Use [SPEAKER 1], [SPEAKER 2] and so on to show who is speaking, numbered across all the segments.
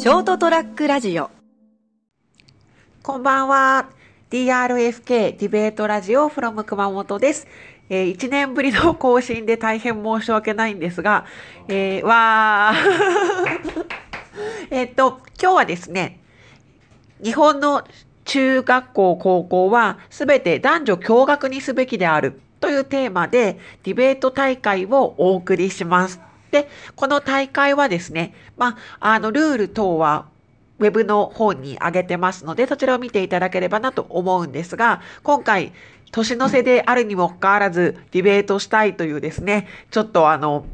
[SPEAKER 1] ショートトラックラジオ
[SPEAKER 2] こんばんは。DRFK ディベートラジオ from 熊本です。えー、1年ぶりの更新で大変申し訳ないんですが、えー、わー。えっと、今日はですね、日本の中学校、高校はすべて男女共学にすべきであるというテーマでディベート大会をお送りします。で、この大会はですね、まあ、あの、ルール等はウェブの方に上げてますので、そちらを見ていただければなと思うんですが、今回、年の瀬であるにもかかわらず、ディベートしたいというですね、ちょっとあの、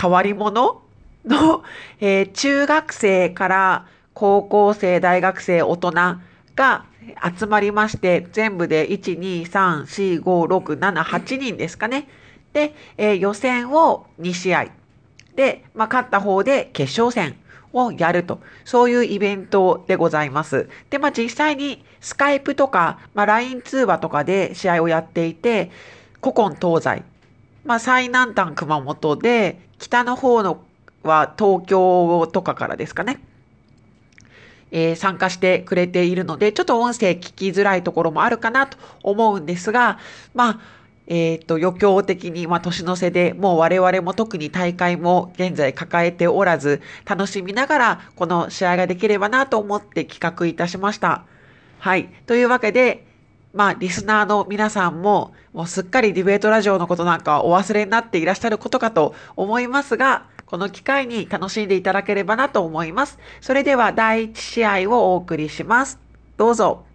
[SPEAKER 2] 変わり者の、えー中学生から高校生、大学生、大人が集まりまして、全部で1、2、3、4、5、6、7、8人ですかね。で、えー予選を2試合。で、まあ、勝った方で決勝戦をやると、そういうイベントでございます。で、まあ、実際にスカイプとか、まあ、LINE 通話とかで試合をやっていて、古今東西、まあ、最南端熊本で、北の方のは東京とかからですかね。えー参加してくれているので、ちょっと音声聞きづらいところもあるかなと思うんですが、まあ、えっ、と、余興的に、まあ、年の瀬でもう我々も特に大会も現在抱えておらず、楽しみながらこの試合ができればなと思って企画いたしました。はい。というわけで、まあ、リスナーの皆さんも、もうすっかりディベートラジオのことなんかお忘れになっていらっしゃることかと思いますが、この機会に楽しんでいただければなと思います。それでは第1試合をお送りします。どうぞ。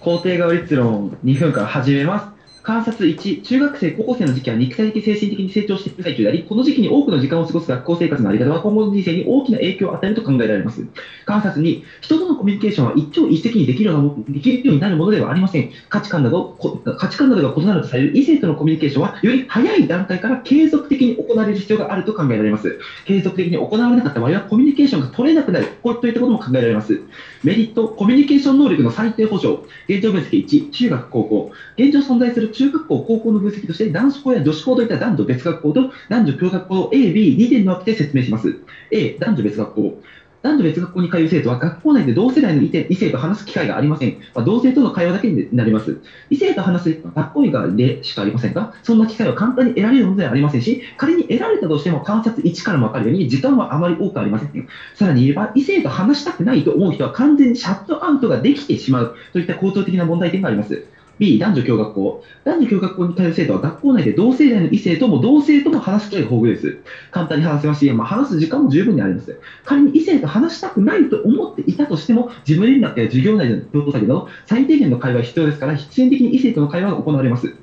[SPEAKER 3] 肯定側立論2分間始めます。観察1、中学生、高校生の時期は肉体的、精神的に成長している最中であり、この時期に多くの時間を過ごす学校生活のあり方は今後の人生に大きな影響を与えると考えられます。観察2、人とのコミュニケーションは一朝一夕にできるようなできるようになるものではありません。価値観など、価値観などが異なるとされる異性とのコミュニケーションは、より早い段階から継続的に行われる必要があると考えられます。継続的に行われなかった場合は、コミュニケーションが取れなくなる、こういったことも考えられます。メリット、コミュニケーション能力の最低保障。現状分析1、中学、高校。現状存在する中学校、高校の分析として、男子校や女子校といった男女別学校と男女共学校 A、B、2点に分けて説明します。A、男女別学校。男女別学校に通う生徒は学校内で同世代の異性異性と話す機会がありません。まあ、同性との会話だけになります。異性と話す学校以外でしかありませんが、そんな機会は簡単に得られるものではありませんし、仮に得られたとしても観察1からも分かるように時間はあまり多くありません。さらに言えば、異性と話したくないと思う人は完全にシャットアウトができてしまうといった構造的な問題点があります。B、男女共学校。男女共学校に通う生徒は学校内で同世代の異性とも同性とも話す機会が豊富です。簡単に話せますし、まあ、話す時間も十分にあります。仮に異性と話したくないと思っていたとしても、事務連絡や授業内での共同作業など、最低限の会話が必要ですから、必然的に異性との会話が行われます。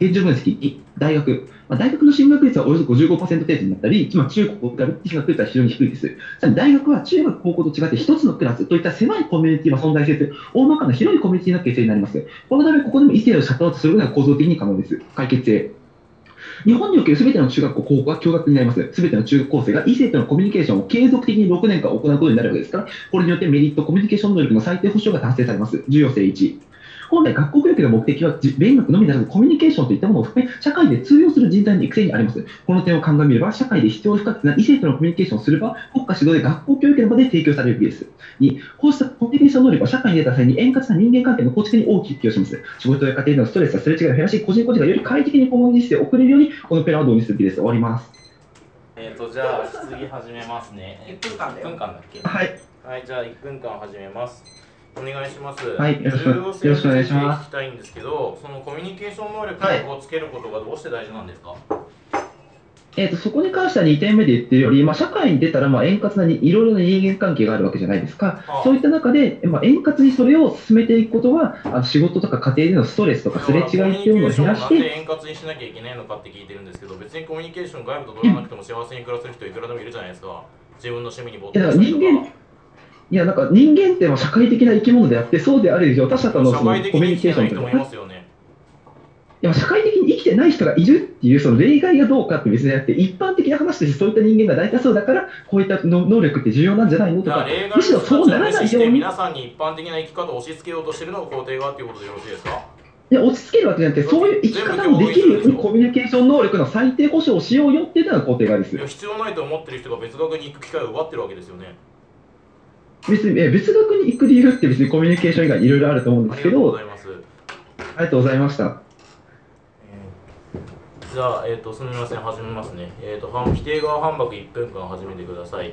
[SPEAKER 3] 現状分析、大学。まあ、大学の進学率はおよそ55%程度になったり、まあ、中高から進学率は非常に低いです。大学は中学、高校と違って一つのクラスといった狭いコミュニティは存在せず、大まかな広いコミュニティの形成になります。このため、ここでも異性をシャットアウトすることが構造的に可能です。解決へ。日本におけるすべての中学校、高校は共学になります。すべての中学校生が異性とのコミュニケーションを継続的に6年間行うことになるわけですから、これによってメリット、コミュニケーション能力の最低保障が達成されます。重要性1。本来、学校教育の目的はじ勉学のみならずコミュニケーションといったものを含め、社会で通用する人材の育成にあります。この点を鑑みれば、社会で必要不可欠な異性とのコミュニケーションをする場、国家主導で学校教育の場で提供されるべきです。2、こうしたコミュニケーション能力は社会に出た際に円滑な人間関係の構築に大きく寄与します。仕事や家庭でのストレスやすれ違いを減らし、個人個人がより快適に今後の人生を送れるように、このペラを導入するべきです。終わります。
[SPEAKER 4] えっ、とじゃあ質疑始めますね。
[SPEAKER 2] 1分間だよ
[SPEAKER 4] 1分間だっけ。
[SPEAKER 3] はい。
[SPEAKER 4] はいじゃあ1分間始めます。お願いします。
[SPEAKER 3] はいよろしくお願いします
[SPEAKER 4] 聞きたいんですけど、そのコミュニケーション能力
[SPEAKER 3] はい
[SPEAKER 4] をつけることがどうして大事なんですか？
[SPEAKER 3] えー、とそこに関しては2点目で言ってるより、まあ、社会に出たらまあ円滑なにいろいろな人間関係があるわけじゃないですか、
[SPEAKER 4] ああ
[SPEAKER 3] そういった中で、まあ、円滑にそれを進めていくことは、あの仕事とか家庭でのストレスとかすれ違いっていうのを減らし
[SPEAKER 4] コミュニケーションをなん
[SPEAKER 3] て、
[SPEAKER 4] で円滑にしなきゃいけないのかって聞いてるんですけど、別にコミュニケーション外部と取らなくても幸せに暮らせる人いくらでもいるじゃないですか。自分の趣味に没頭したりと
[SPEAKER 3] から人間
[SPEAKER 4] か。
[SPEAKER 3] いやなんか人間ってまあ社会的な生き物であって、そうである以上、他者との
[SPEAKER 4] 社
[SPEAKER 3] そのコミュニケーションとか社会的に生きてない人がいるっていうその例外がどうかって別になくて、一般的な話としてそういった人間が大多数だから、こういったの能力って重要なんじゃないのとかむしろそうならないように。
[SPEAKER 4] 皆さんに一般的な生き方を押し付けようとしてるのが肯定側っていうことでよろしいですか？
[SPEAKER 3] いで落ち着けるわけじゃなくて、そういう生き方もできるようにコミュニケーション能力の最低保障をしようよっていうのが肯定側です
[SPEAKER 4] い。や必要ないと思ってる人が別学に行く機会を奪ってるわけですよね。
[SPEAKER 3] 別にえ別学に行く理由って別にコミュニケーション以外にいろいろあると思うんですけど
[SPEAKER 4] ありがとうござ、います。
[SPEAKER 3] ありがとうございました。
[SPEAKER 4] えーじゃあ、えっ、と、すみません、始めますね。えっ、と、反否定側反駁1分間始めてください。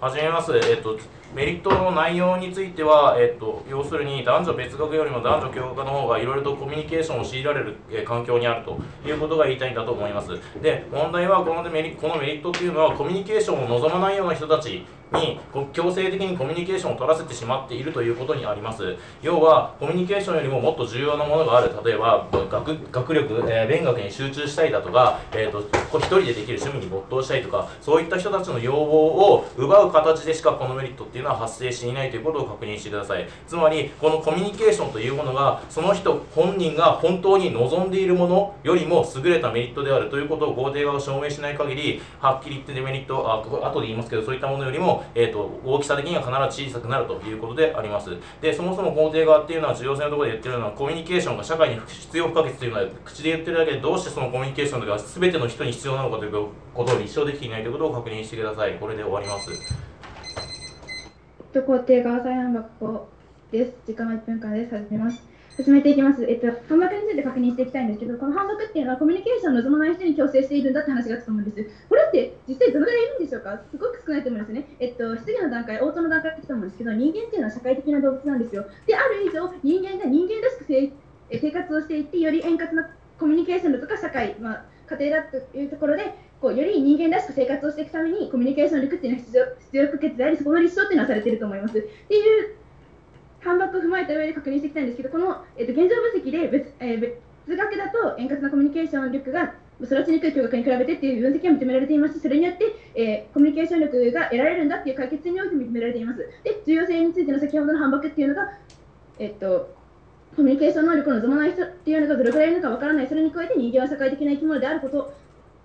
[SPEAKER 4] 始めます。えっ、と、メリットの内容については、えっ、と、要するに男女別学よりも男女共学の方がいろいろとコミュニケーションを強いられる、え環境にあるということが言いたいんだと思います。で、問題はこのメリこのメリットっていうのはコミュニケーションを望まないような人たちに強制的にコミュニケーションを取らせてしまっているということにあります要はコミュニケーションよりももっと重要なものがある例えば学学力、えー勉学に集中したいだとか、えー、とこ一人でできる趣味に没頭したいとかそういった人たちの要望を奪う形でしかこのメリットってていうのは発生していないということを確認してください。つまりこのコミュニケーションというものがその人本人が本当に望んでいるものよりも優れたメリットであるということを肯定側が証明しない限りはっきり言ってデメリットあ後で言いますけどそういったものよりも、えー、と大きさ的には必ず小さくなるということであります。でそもそも肯定側っていうのは重要性のところで言ってるのはコミュニケーションが社会に必要不可欠というのは口で言ってるだけでどうしてそのコミュニケーションが全ての人に必要なのかということを立証できていないということを確認してください。これで終わります。
[SPEAKER 5] と肯定側再反箱です。時間は1分間です。始めます。進めていきます。えっと、反駁について確認していきたいんですけど、この反駁っていうのはコミュニケーションを望まない人に強制しているんだって話があったと思うんです。これって実際どのぐらいいるんでしょうか？すごく少ないと思うんですね。えっと、質疑の段階、応答の段階って言ったと思うんですけど、人間っていうのは社会的な動物なんですよ。で、ある以上、人間が人間らしく生生活をしていって、より円滑なコミュニケーションだとか社会、まあ、家庭だというところで、こうより人間らしく生活をしていくためにコミュニケーション力っていうのは必要必要不可欠であり、そこの立証っていうのはされていると思います。っていう反駁を踏まえた上で確認していきたいんですけど、この、えっと現状分析で別,、えー別学だと円滑なコミュニケーション力が育ちにくい教学に比べてっていう分析が認められていますし、それによって、えーコミュニケーション力が得られるんだっていう解決において認められています。で、重要性についての先ほどの反駁っていうのが、えっと、コミュニケーション能力を望まない人っていうのがどれくらいいるのかわからない、それに加えて人間は社会的な生き物であること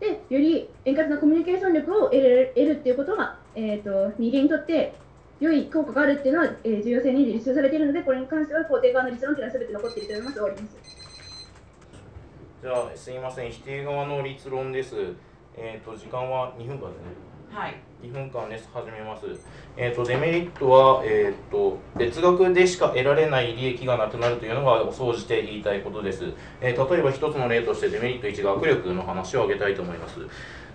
[SPEAKER 5] で、より円滑なコミュニケーション力を得る得るっていうことが、えー、と人間にとって良い効果があるっていうのは、えー重要性に立証されているので、これに関しては肯定側の立論というのは全て残っていると思います。終わります。
[SPEAKER 4] じゃあすいません否定側の立論ですえっ、と時間は2分間ですね
[SPEAKER 2] はい。
[SPEAKER 4] 2分間です。始めます。えっ、と、デメリットは、えっ、と、別学でしか得られない利益がなくなるというのが、総じて言いたいことです。えー例えば一つの例として、デメリット1、学力の話を挙げたいと思います。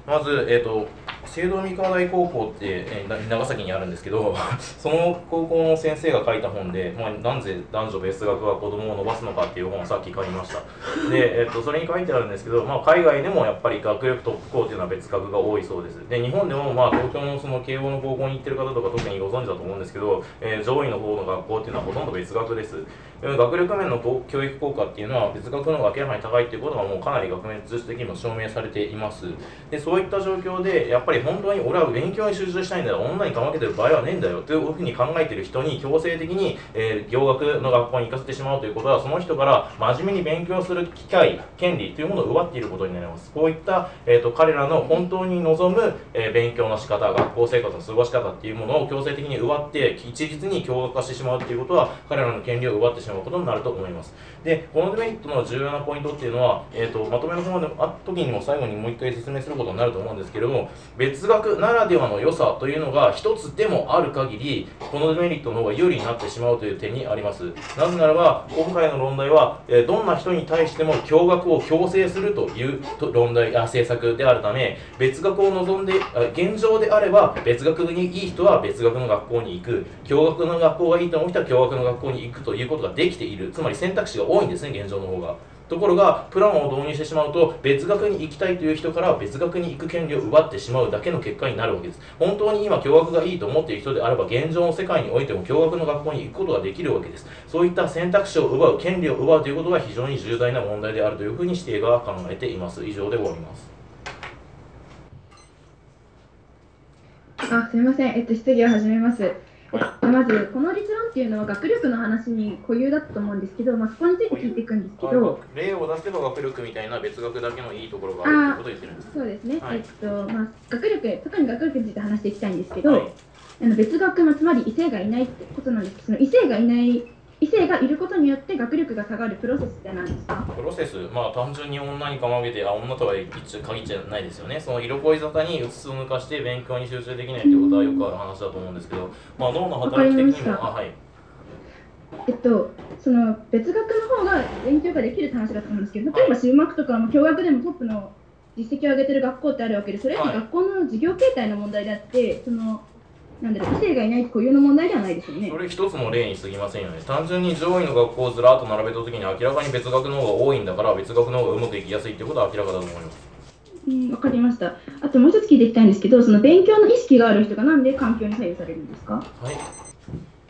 [SPEAKER 4] まず、えっ、と、聖堂三河台高校って、えーな長崎にあるんですけど、その高校の先生が書いた本で、まあ、なぜ男女別学が子供を伸ばすのかっていう本をさっき買いました。で、えっと、それに書いてあるんですけど、まあ、海外でもやっぱり学力トップ校っていうのは別学が多いそうです。で、日本でも、まあ、東京のその慶応の高校に行ってる方とか特にご存知だと思うんですけど、えー上位の方の学校っていうのはほとんど別学です。で学力面の教育効果っていうのは別学の方が明らかに高いっていうことがもうかなり学面通的にも証明されています。で、そうういった状況で、やっぱり本当に俺は勉強に集中したいんだよ、オンラインかまけてる場合はねえんだよというふうに考えてる人に強制的に、えー、行学の学校に行かせてしまうということは、その人から真面目に勉強する機会、権利というものを奪っていることになります。こういった、えー、と彼らの本当に望む、えー勉強の仕方、学校生活の過ごし方っていうものを強制的に奪って、一律に共学化してしまうということは、彼らの権利を奪ってしまうことになると思います。で、このデメリットの重要なポイントっていうのは、えー、とまとめの方のあ時にも最後にもう一回説明することになると思うんですけれども、別学ならではの良さというのが一つでもある限り、このデメリットの方が有利になってしまうという点にあります。なぜならば、今回の論題は、えどんな人に対しても共学を強制するというと論題あ政策であるため、別学を望んで、あ現状であれば、別学にいい人は別学の学校に行く、共学の学校がいいと思う人は共学の学校に行くということができている、つまり選択肢が多いんですね、現状の方が。ところが、プランを導入してしまうと、別学に行きたいという人から別学に行く権利を奪ってしまうだけの結果になるわけです。本当に今、共学がいいと思っている人であれば、現状の世界においても共学の学校に行くことができるわけです。そういった選択肢を奪う、権利を奪うということが非常に重大な問題であるというふうに指定が考えています。以上で終わります。
[SPEAKER 5] あすみません、えっと、質疑を始めます。えっとまず、この立論っていうのは学力の話に固有だったと思うんですけど、まあ、そこについて聞いていくんですけど、
[SPEAKER 4] 例を出せば学力みたいな別学だけのいいところがあるということを言ってるんです。
[SPEAKER 5] そうですね、
[SPEAKER 4] はい。
[SPEAKER 5] えっとまあ、学力、特に学力について話していきたいんですけど、
[SPEAKER 4] はい。
[SPEAKER 5] あの別学、まあ、つまり異性がいないってことなんですけど、その異性がいない異性がいることによって学力が下がるプロセスって何ですか？
[SPEAKER 4] プロセス、まあ単純に女にかまげて、あ、女とは一応限っちゃないですよね。その色恋沙汰にうつつを抜かして勉強に集中できないってことはよくある話だと思うんですけど、まあ脳の働き的にも、あ、はい。
[SPEAKER 5] えっと、その別学の方が勉強ができるって話だと思うんですけど、例えば修学とかも共学でもトップの実績を上げてる学校ってあるわけで、それって
[SPEAKER 4] はい。
[SPEAKER 5] 学校の授業形態の問題であって、そのなんだろう異性がいない固有の問題ではないですよね
[SPEAKER 4] そ。れ一つの例に過ぎませんよね。単純に上位の学校をずらっと並べたときに明らかに別学の方が多いんだから、別学の方がうまくいきやすいってことは明らかだと思います。
[SPEAKER 5] うん、わかりました。あともう一つ聞いていきたいんですけど、その勉強の意識がある人がなんで環境に左右されるんですか？
[SPEAKER 4] はい。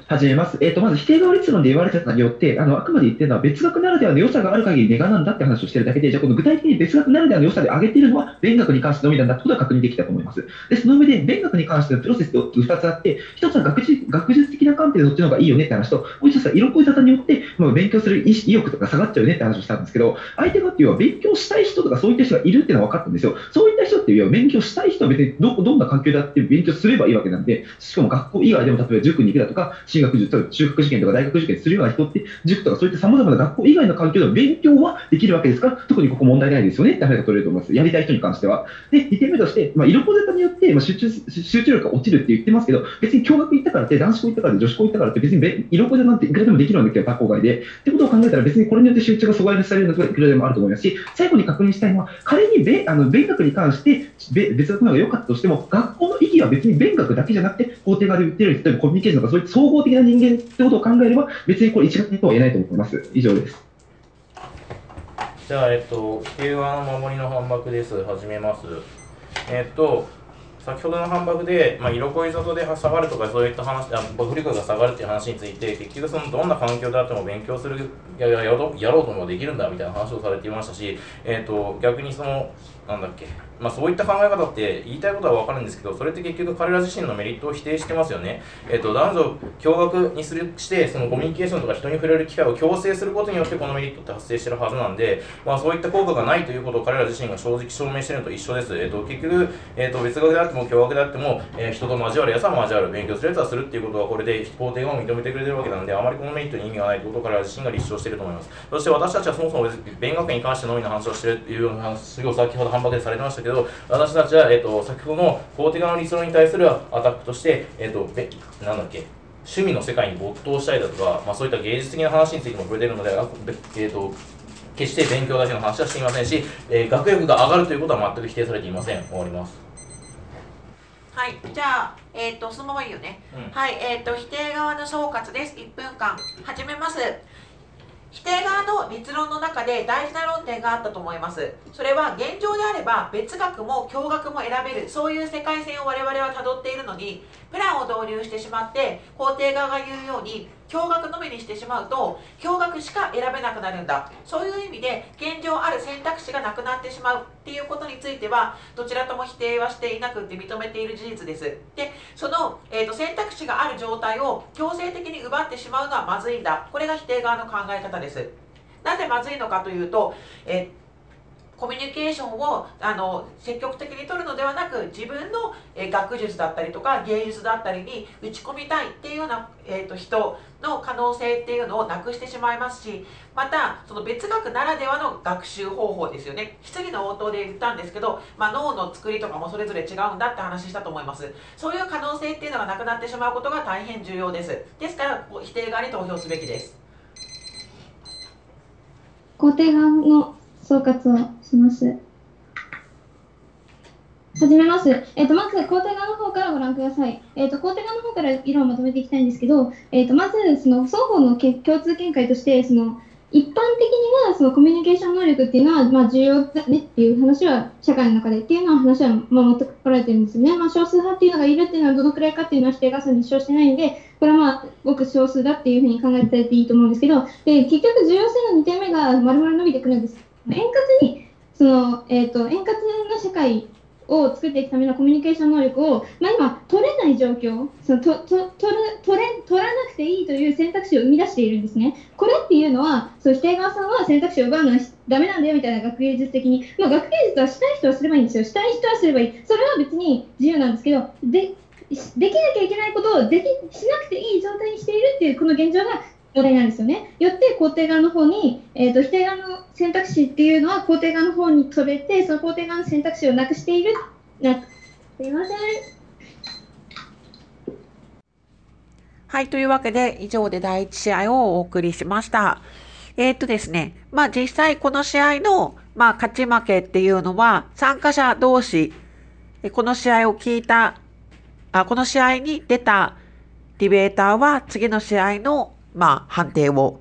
[SPEAKER 3] 始めます。えっ、と、まず否定側立論で言われてた内容って、あの、あくまで言ってるのは別学ならではの良さがある限りネガなんだって話をしてるだけで、じゃあこの具体的に別学ならではの良さで挙げているのは、勉学に関してのみなんだってことが確認できたと思います。で、その上で、勉学に関してのプロセスって2つあって、1つは学術学術的な観点でそっちの方がいいよねって話と、もう1つは色恋沙汰によって、まあ、勉強する意意欲とか下がっちゃうよねって話をしたんですけど、相手がっていうのは勉強したい人とかそういった人がいるっていうのは分かったんですよ。そういった人っていうのは勉強したい人は別にどどんな環境であって勉強すればいいわけなんで、しかも学校以外でも例えば塾に行くだとか、進学塾とか中学受験とか大学受験するような人って、塾とかそういった様々な学校以外の環境でも勉強はできるわけですから、特にここ問題ないですよねって話が取れると思います。やりたい人に関しては。で、2点目として、まあ、色小ゼタによって、まあ、集中集中力が落ちるって言ってますけど、別に共学行ったからって、男子校行ったからって、女子校行ったからって、別にべ色小ゼタなんていくらでもできるんですけど、他校外で。ってことを考えたら、別にこれによって集中が阻害されるのがいくらでもあると思いますし、最後に確認したいのは、仮にべあの勉学に関してべ別学の方が良かったとしても、学校の意義は別に勉学だけじゃなくて、法廷側で言ってるように、例えばコミュニケーションとか、そういった総合的的な人間ってことを考えれば、別にこれ一概とは言えないと思います。以上です。
[SPEAKER 4] じゃあ、えっと、否定側の守りの反駁です。始めます。えっと、先ほどの反駁で、まあ、色恋沙汰で下がるとか、そういった話、あ学力が下がるっていう話について、結局、そのどんな環境であっても勉強する、やややろうやろうと思えばできるんだみたいな話をされていましたし、えっと、逆にその、なんだっけ、まあ、そういった考え方って言いたいことは分かるんですけど、それって結局彼ら自身のメリットを否定してますよね。えっと、男女共学にするして、そのコミュニケーションとか人に触れる機会を強制することによってこのメリットって発生してるはずなんで、まあ、そういった効果がないということを彼ら自身が正直証明してるのと一緒です。えっと、結局、えっと、別学であっても共学であっても、えー人と交わるやつは交わる、勉強するやつはするっていうことはこれで法廷側も認めてくれてるわけなんで、あまりこのメリットに意味がないことを彼ら自身が立証してると思います。そして私たちはそもそも勉学に関してのみの話をしてるというような話を先ほど話反駁でされてましたけど、私たちは、えっと、先ほどの法廷側の理想に対するアタックとして、えっと、べなんだっけ、趣味の世界に没頭したいだとか、まあ、そういった芸術的な話についても触れているので、えっと決して勉強だけの話はしていませんし、えー学力が上がるということは全く否定されていません。終わります。
[SPEAKER 2] はい、じゃあ、えっ、と、そのままいいよね。
[SPEAKER 4] うん
[SPEAKER 2] はい、えっ、と、否定側の総括です。1分間、始めます。否定側の立論の中で大事な論点があったと思います。それは現状であれば別学も共学も選べる、そういう世界線を我々は辿っているのに、プランを導入してしまって、肯定側が言うように、共学のみにしてしまうと、共学しか選べなくなるんだ。そういう意味で、現状ある選択肢がなくなってしまうっていうことについては、どちらとも否定はしていなくて認めている事実です。で、その、えー、と選択肢がある状態を強制的に奪ってしまうのはまずいんだ。これが否定側の考え方です。なぜまずいのかというと、えーコミュニケーションをあの積極的に取るのではなく自分の、え学術だったりとか芸術だったりに打ち込みたいっていうような、えー、と人の可能性っていうのをなくしてしまいますしまたその別学ならではの学習方法ですよね。質疑の応答で言ったんですけど、まあ、脳の作りとかもそれぞれ違うんだって話したと思います。そういう可能性っていうのがなくなってしまうことが大変重要です。ですから否定側に投票すべきです。
[SPEAKER 5] 肯定側の総括をします。始めます。えっ、と、まず、肯定側の方からご覧ください。えっ、と、肯定側の方から議論をまとめていきたいんですけど、えっ、と、まず、その、双方の共通見解として、その、一般的には、その、コミュニケーション能力っていうのは、まあ、重要だねっていう話は、社会の中でっていうのは話は、まあ、持ってこられてるんですよね。まあ、少数派っていうのがいるっていうのは、どのくらいかっていうのは否定がそに主張してないんで、これはまあ、ごく少数だっていうふうに考えていていいと思うんですけど、で、結局、重要性の2点目が丸々伸びてくるんです。円滑に、その、えっ、と、円滑な社会を作っていくためのコミュニケーション能力を、まあ、今、取れない状況、そのとと取る取れ取らなくていいという選択肢を生み出しているんですね。これっていうのは、そう否定側さんは選択肢を奪うのはダメなんだよみたいな学芸術的に、まあ、学芸術はしたい人はすればいいんですよ。したい人はすればいい。それは別に自由なんですけど、でできなきゃいけないことをできしなくていい状態にしているっていうこの現状がお題なんですよね。よって肯定側の方に、えっ、と、否定側の選択肢っていうのは肯定側の方に飛べて、その肯定側の選択肢をなくしている。なすいません。
[SPEAKER 2] はい、というわけで、以上で第1試合をお送りしました。えーっとですね、まあ実際この試合の、まあ勝ち負けっていうのは、参加者同士、えこの試合を聞いた、あ、この試合に出たディベーターは次の試合の、まあ判定を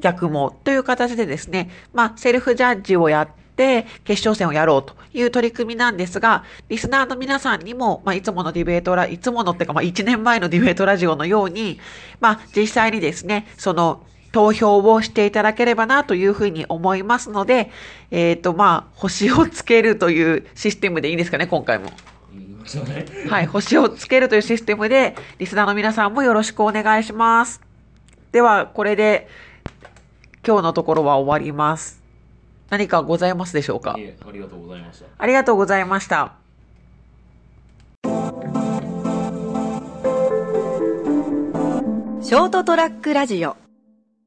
[SPEAKER 2] 逆もという形でですね、まあセルフジャッジをやって決勝戦をやろうという取り組みなんですが、リスナーの皆さんにも、まあいつものディベートラ、いつものってかまあ1年前のディベートラジオのように、まあ実際にですね、その投票をしていただければなというふうに思いますので、えっ、とまあ星をつけるというシステムでいいんですかね、今回も。はい、星をつけるというシステムで、リスナーの皆さんもよろしくお願いします。では、これで、今日のところは終わります。何かございますでしょうか？
[SPEAKER 4] ありがとうございました。
[SPEAKER 2] ありがとうございました。
[SPEAKER 1] ショートトラックラジオ